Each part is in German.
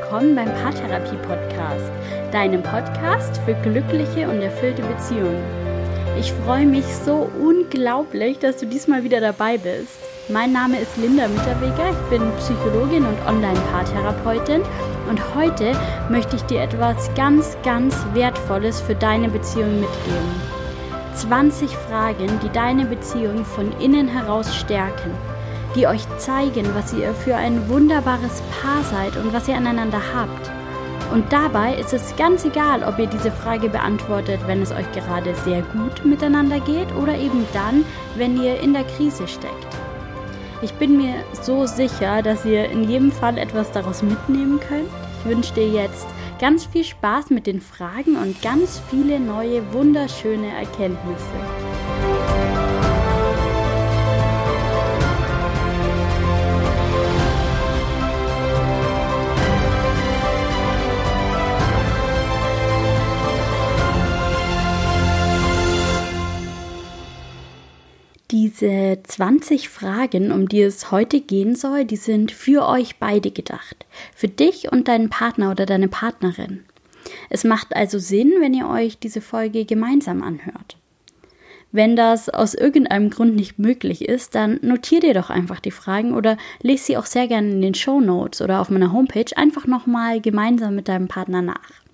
willkommen beim Paartherapie Podcast, deinem Podcast für glückliche und erfüllte Beziehungen. Ich freue mich so unglaublich, dass du diesmal wieder dabei bist. Mein Name ist Linda Mitterweger, ich bin Psychologin und Online-Paartherapeutin und heute möchte ich dir etwas ganz, ganz Wertvolles für deine Beziehung mitgeben. 20 Fragen, die deine Beziehung von innen heraus stärken die euch zeigen, was ihr für ein wunderbares Paar seid und was ihr aneinander habt. Und dabei ist es ganz egal, ob ihr diese Frage beantwortet, wenn es euch gerade sehr gut miteinander geht oder eben dann, wenn ihr in der Krise steckt. Ich bin mir so sicher, dass ihr in jedem Fall etwas daraus mitnehmen könnt. Ich wünsche dir jetzt ganz viel Spaß mit den Fragen und ganz viele neue, wunderschöne Erkenntnisse. Diese 20 Fragen, um die es heute gehen soll, die sind für euch beide gedacht. Für dich und deinen Partner oder deine Partnerin. Es macht also Sinn, wenn ihr euch diese Folge gemeinsam anhört. Wenn das aus irgendeinem Grund nicht möglich ist, dann notiert ihr doch einfach die Fragen oder lest sie auch sehr gerne in den Show Notes oder auf meiner Homepage einfach nochmal gemeinsam mit deinem Partner nach.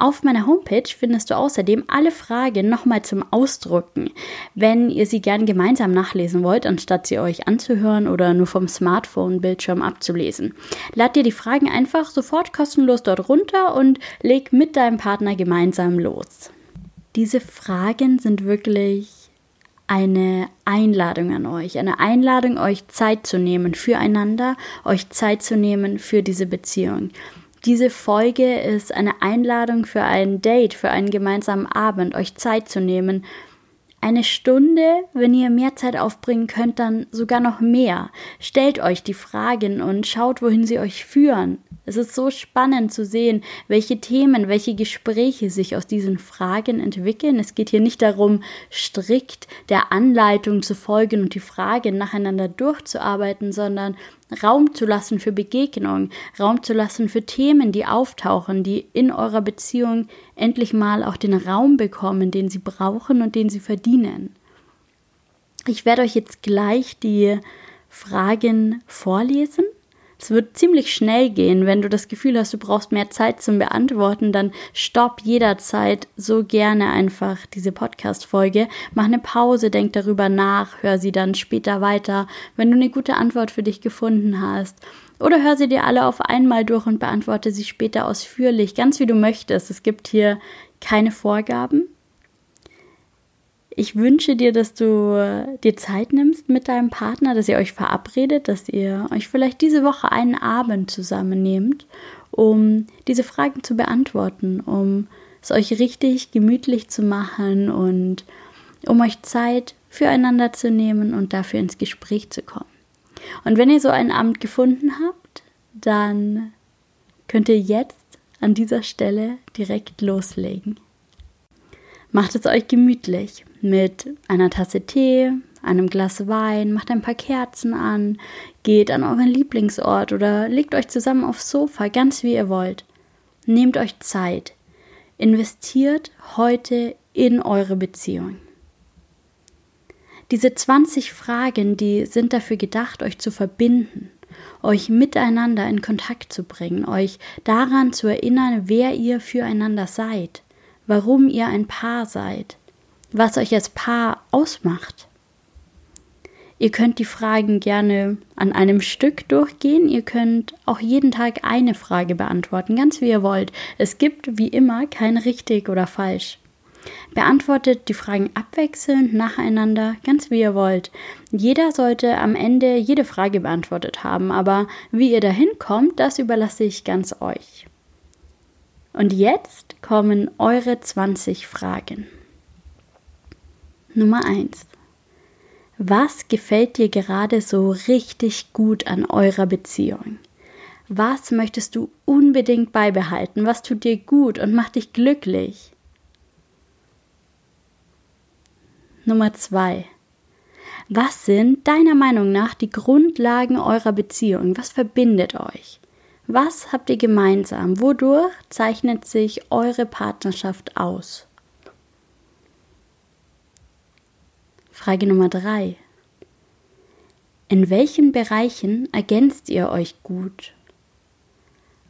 Auf meiner Homepage findest du außerdem alle Fragen nochmal zum Ausdrucken, wenn ihr sie gern gemeinsam nachlesen wollt, anstatt sie euch anzuhören oder nur vom Smartphone-Bildschirm abzulesen. Lad dir die Fragen einfach sofort kostenlos dort runter und leg mit deinem Partner gemeinsam los. Diese Fragen sind wirklich eine Einladung an euch, eine Einladung, euch Zeit zu nehmen füreinander, euch Zeit zu nehmen für diese Beziehung. Diese Folge ist eine Einladung für ein Date, für einen gemeinsamen Abend, euch Zeit zu nehmen. Eine Stunde, wenn ihr mehr Zeit aufbringen könnt, dann sogar noch mehr. Stellt euch die Fragen und schaut, wohin sie euch führen. Es ist so spannend zu sehen, welche Themen, welche Gespräche sich aus diesen Fragen entwickeln. Es geht hier nicht darum, strikt der Anleitung zu folgen und die Fragen nacheinander durchzuarbeiten, sondern Raum zu lassen für Begegnung, Raum zu lassen für Themen, die auftauchen, die in eurer Beziehung endlich mal auch den Raum bekommen, den sie brauchen und den sie verdienen. Ich werde euch jetzt gleich die Fragen vorlesen es wird ziemlich schnell gehen. Wenn du das Gefühl hast, du brauchst mehr Zeit zum Beantworten, dann stopp jederzeit so gerne einfach diese Podcast-Folge. Mach eine Pause, denk darüber nach, hör sie dann später weiter, wenn du eine gute Antwort für dich gefunden hast. Oder hör sie dir alle auf einmal durch und beantworte sie später ausführlich, ganz wie du möchtest. Es gibt hier keine Vorgaben. Ich wünsche dir, dass du dir Zeit nimmst mit deinem Partner, dass ihr euch verabredet, dass ihr euch vielleicht diese Woche einen Abend zusammennehmt, um diese Fragen zu beantworten, um es euch richtig gemütlich zu machen und um euch Zeit füreinander zu nehmen und dafür ins Gespräch zu kommen. Und wenn ihr so einen Abend gefunden habt, dann könnt ihr jetzt an dieser Stelle direkt loslegen. Macht es euch gemütlich mit einer Tasse Tee, einem Glas Wein, macht ein paar Kerzen an, geht an euren Lieblingsort oder legt euch zusammen aufs Sofa, ganz wie ihr wollt. Nehmt euch Zeit. Investiert heute in eure Beziehung. Diese 20 Fragen, die sind dafür gedacht, euch zu verbinden, euch miteinander in Kontakt zu bringen, euch daran zu erinnern, wer ihr füreinander seid warum ihr ein Paar seid, was euch als Paar ausmacht. Ihr könnt die Fragen gerne an einem Stück durchgehen. Ihr könnt auch jeden Tag eine Frage beantworten, ganz wie ihr wollt. Es gibt wie immer kein richtig oder falsch. Beantwortet die Fragen abwechselnd, nacheinander, ganz wie ihr wollt. Jeder sollte am Ende jede Frage beantwortet haben, aber wie ihr dahin kommt, das überlasse ich ganz euch. Und jetzt kommen eure 20 Fragen. Nummer 1. Was gefällt dir gerade so richtig gut an eurer Beziehung? Was möchtest du unbedingt beibehalten? Was tut dir gut und macht dich glücklich? Nummer 2. Was sind deiner Meinung nach die Grundlagen eurer Beziehung? Was verbindet euch? Was habt ihr gemeinsam? Wodurch zeichnet sich eure Partnerschaft aus? Frage Nummer drei. In welchen Bereichen ergänzt ihr euch gut?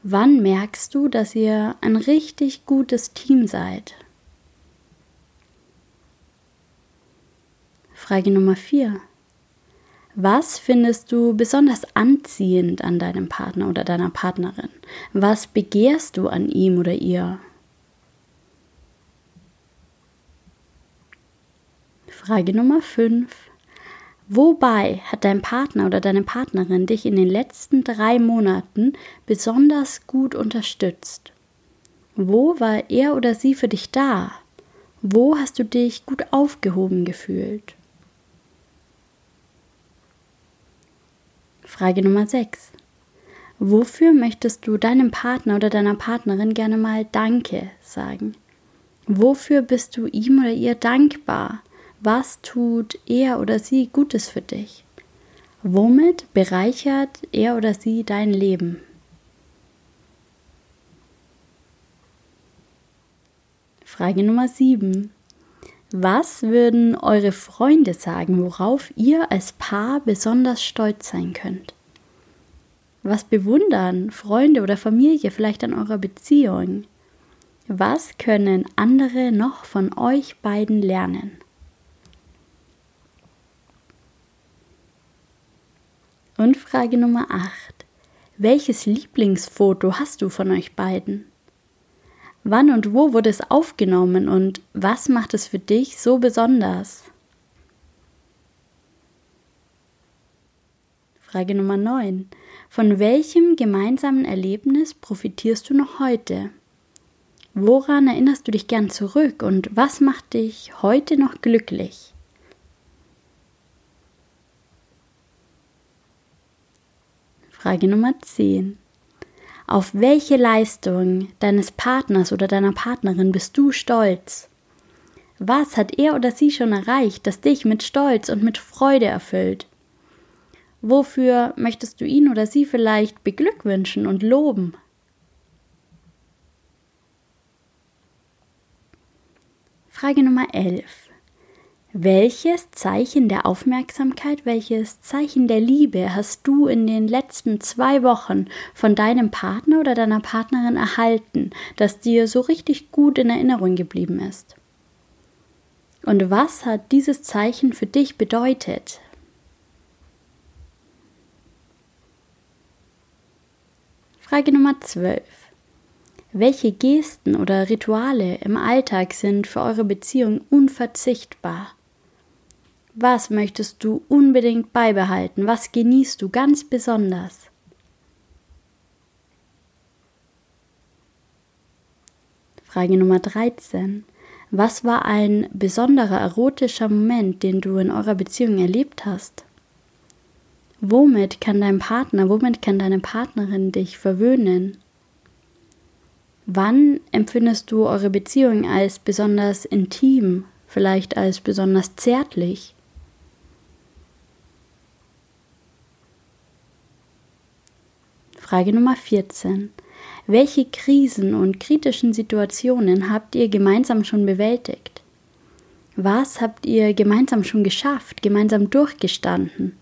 Wann merkst du, dass ihr ein richtig gutes Team seid? Frage Nummer 4. Was findest du besonders anziehend an deinem Partner oder deiner Partnerin? Was begehrst du an ihm oder ihr? Frage Nummer 5. Wobei hat dein Partner oder deine Partnerin dich in den letzten drei Monaten besonders gut unterstützt? Wo war er oder sie für dich da? Wo hast du dich gut aufgehoben gefühlt? Frage Nummer 6. Wofür möchtest du deinem Partner oder deiner Partnerin gerne mal Danke sagen? Wofür bist du ihm oder ihr dankbar? Was tut er oder sie Gutes für dich? Womit bereichert er oder sie dein Leben? Frage Nummer 7. Was würden eure Freunde sagen, worauf ihr als Paar besonders stolz sein könnt? Was bewundern Freunde oder Familie vielleicht an eurer Beziehung? Was können andere noch von euch beiden lernen? Und Frage Nummer 8. Welches Lieblingsfoto hast du von euch beiden? Wann und wo wurde es aufgenommen und was macht es für dich so besonders? Frage Nummer 9. Von welchem gemeinsamen Erlebnis profitierst du noch heute? Woran erinnerst du dich gern zurück und was macht dich heute noch glücklich? Frage Nummer 10. Auf welche Leistung deines Partners oder deiner Partnerin bist du stolz? Was hat er oder sie schon erreicht, das dich mit Stolz und mit Freude erfüllt? Wofür möchtest du ihn oder sie vielleicht beglückwünschen und loben? Frage Nummer 11. Welches Zeichen der Aufmerksamkeit, welches Zeichen der Liebe hast du in den letzten zwei Wochen von deinem Partner oder deiner Partnerin erhalten, das dir so richtig gut in Erinnerung geblieben ist? Und was hat dieses Zeichen für dich bedeutet? Frage Nummer 12. Welche Gesten oder Rituale im Alltag sind für eure Beziehung unverzichtbar? Was möchtest du unbedingt beibehalten? Was genießt du ganz besonders? Frage Nummer 13. Was war ein besonderer erotischer Moment, den du in eurer Beziehung erlebt hast? Womit kann dein Partner, womit kann deine Partnerin dich verwöhnen? Wann empfindest du eure Beziehung als besonders intim, vielleicht als besonders zärtlich? Frage Nummer 14. Welche Krisen und kritischen Situationen habt ihr gemeinsam schon bewältigt? Was habt ihr gemeinsam schon geschafft, gemeinsam durchgestanden?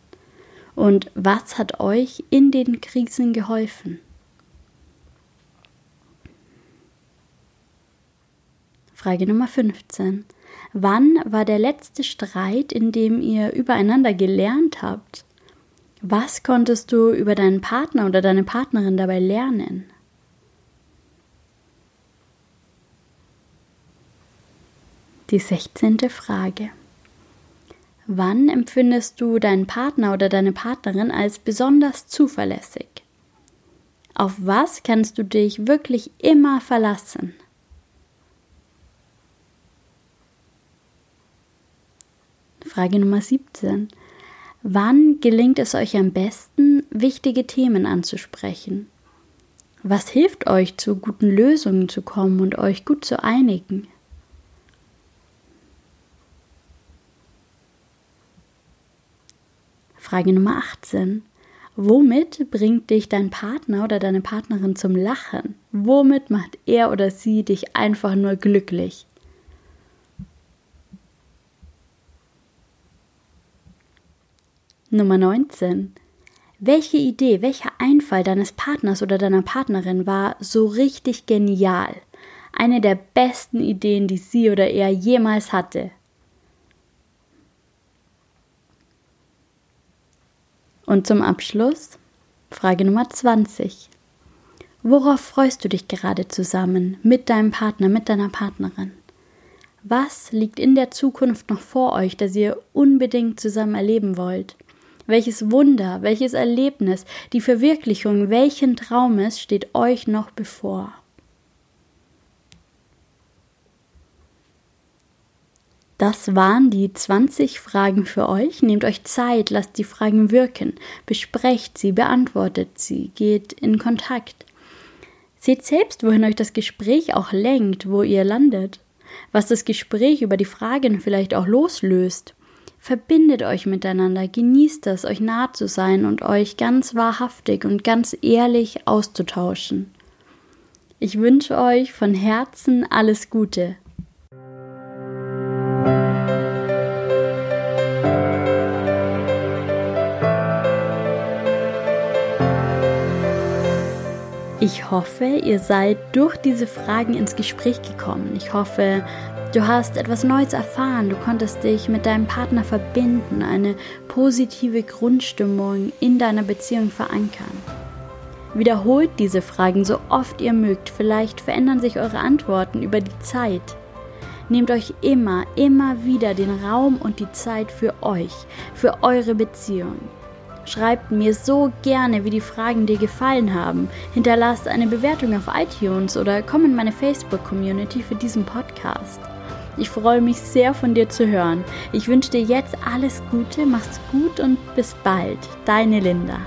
Und was hat euch in den Krisen geholfen? Frage Nummer 15. Wann war der letzte Streit, in dem ihr übereinander gelernt habt? Was konntest du über deinen Partner oder deine Partnerin dabei lernen? Die sechzehnte Frage. Wann empfindest du deinen Partner oder deine Partnerin als besonders zuverlässig? Auf was kannst du dich wirklich immer verlassen? Frage Nummer 17. Wann gelingt es euch am besten, wichtige Themen anzusprechen? Was hilft euch, zu guten Lösungen zu kommen und euch gut zu einigen? Frage Nummer 18. Womit bringt dich dein Partner oder deine Partnerin zum Lachen? Womit macht er oder sie dich einfach nur glücklich? Nummer 19. Welche Idee, welcher Einfall deines Partners oder deiner Partnerin war so richtig genial? Eine der besten Ideen, die sie oder er jemals hatte. Und zum Abschluss Frage Nummer 20. Worauf freust du dich gerade zusammen mit deinem Partner, mit deiner Partnerin? Was liegt in der Zukunft noch vor euch, das ihr unbedingt zusammen erleben wollt? Welches Wunder, welches Erlebnis, die Verwirklichung welchen Traumes steht euch noch bevor? Das waren die 20 Fragen für euch. Nehmt euch Zeit, lasst die Fragen wirken, besprecht sie, beantwortet sie, geht in Kontakt. Seht selbst, wohin euch das Gespräch auch lenkt, wo ihr landet, was das Gespräch über die Fragen vielleicht auch loslöst. Verbindet euch miteinander, genießt es, euch nah zu sein und euch ganz wahrhaftig und ganz ehrlich auszutauschen. Ich wünsche euch von Herzen alles Gute. Ich hoffe, ihr seid durch diese Fragen ins Gespräch gekommen. Ich hoffe, du hast etwas Neues erfahren, du konntest dich mit deinem Partner verbinden, eine positive Grundstimmung in deiner Beziehung verankern. Wiederholt diese Fragen so oft ihr mögt, vielleicht verändern sich eure Antworten über die Zeit. Nehmt euch immer, immer wieder den Raum und die Zeit für euch, für eure Beziehung. Schreibt mir so gerne, wie die Fragen dir gefallen haben. Hinterlasst eine Bewertung auf iTunes oder komm in meine Facebook-Community für diesen Podcast. Ich freue mich sehr von dir zu hören. Ich wünsche dir jetzt alles Gute, mach's gut und bis bald. Deine Linda.